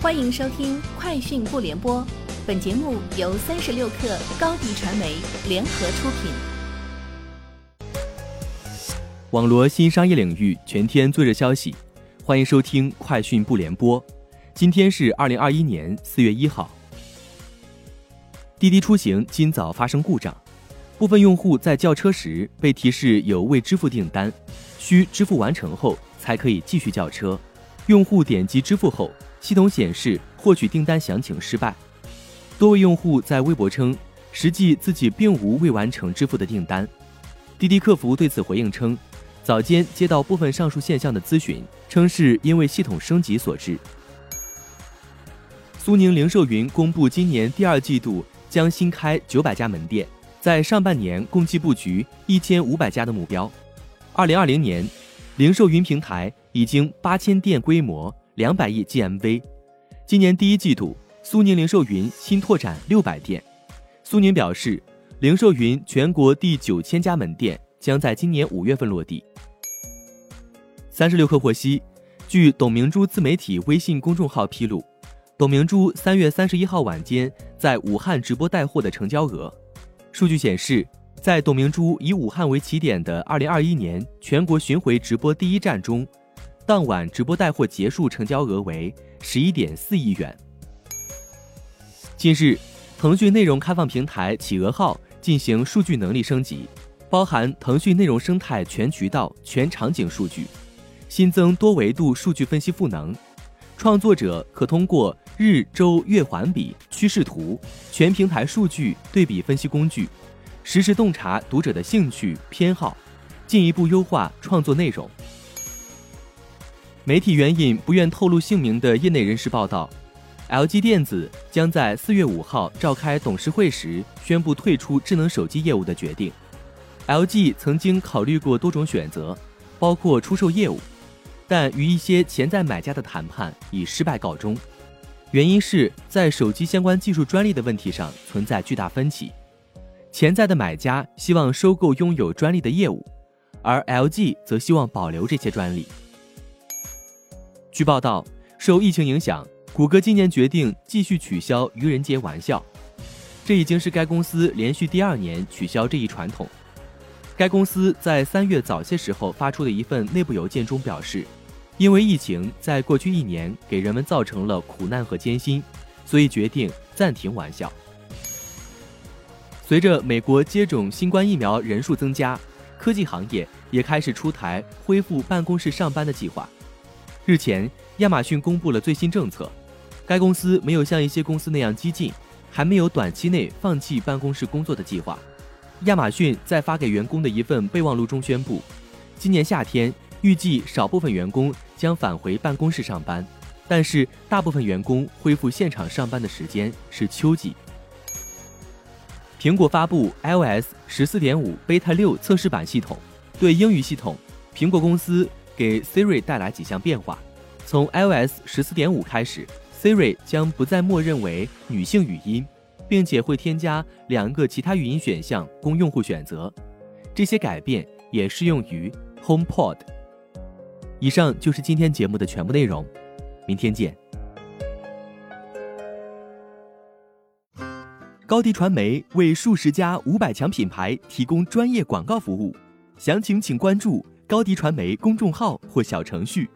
欢迎收听《快讯不联播》，本节目由三十六克高低传媒联合出品。网罗新商业领域全天最热消息，欢迎收听《快讯不联播》。今天是二零二一年四月一号。滴滴出行今早发生故障，部分用户在叫车时被提示有未支付订单，需支付完成后才可以继续叫车。用户点击支付后。系统显示获取订单详情失败，多位用户在微博称，实际自己并无未完成支付的订单。滴滴客服对此回应称，早间接到部分上述现象的咨询，称是因为系统升级所致。苏宁零售云公布，今年第二季度将新开九百家门店，在上半年共计布局一千五百家的目标。二零二零年，零售云平台已经八千店规模。两百亿 GMV，今年第一季度，苏宁零售云新拓展六百店。苏宁表示，零售云全国第九千家门店将在今年五月份落地。三十六氪获悉，据董明珠自媒体微信公众号披露，董明珠三月三十一号晚间在武汉直播带货的成交额，数据显示，在董明珠以武汉为起点的二零二一年全国巡回直播第一站中。当晚直播带货结束，成交额为十一点四亿元。近日，腾讯内容开放平台企鹅号进行数据能力升级，包含腾讯内容生态全渠道、全场景数据，新增多维度数据分析赋能，创作者可通过日、周、月环比、趋势图、全平台数据对比分析工具，实时洞察读者的兴趣偏好，进一步优化创作内容。媒体援引不愿透露姓名的业内人士报道，LG 电子将在四月五号召开董事会时宣布退出智能手机业务的决定。LG 曾经考虑过多种选择，包括出售业务，但与一些潜在买家的谈判以失败告终。原因是在手机相关技术专利的问题上存在巨大分歧，潜在的买家希望收购拥有专利的业务，而 LG 则希望保留这些专利。据报道，受疫情影响，谷歌今年决定继续取消愚人节玩笑，这已经是该公司连续第二年取消这一传统。该公司在三月早些时候发出的一份内部邮件中表示，因为疫情在过去一年给人们造成了苦难和艰辛，所以决定暂停玩笑。随着美国接种新冠疫苗人数增加，科技行业也开始出台恢复办公室上班的计划。日前，亚马逊公布了最新政策。该公司没有像一些公司那样激进，还没有短期内放弃办公室工作的计划。亚马逊在发给员工的一份备忘录中宣布，今年夏天预计少部分员工将返回办公室上班，但是大部分员工恢复现场上班的时间是秋季。苹果发布 iOS 十四点五 Beta 六测试版系统，对英语系统，苹果公司。给 Siri 带来几项变化。从 iOS 十四点五开始，Siri 将不再默认为女性语音，并且会添加两个其他语音选项供用户选择。这些改变也适用于 HomePod。以上就是今天节目的全部内容，明天见。高迪传媒为数十家五百强品牌提供专业广告服务，详情请关注。高迪传媒公众号或小程序。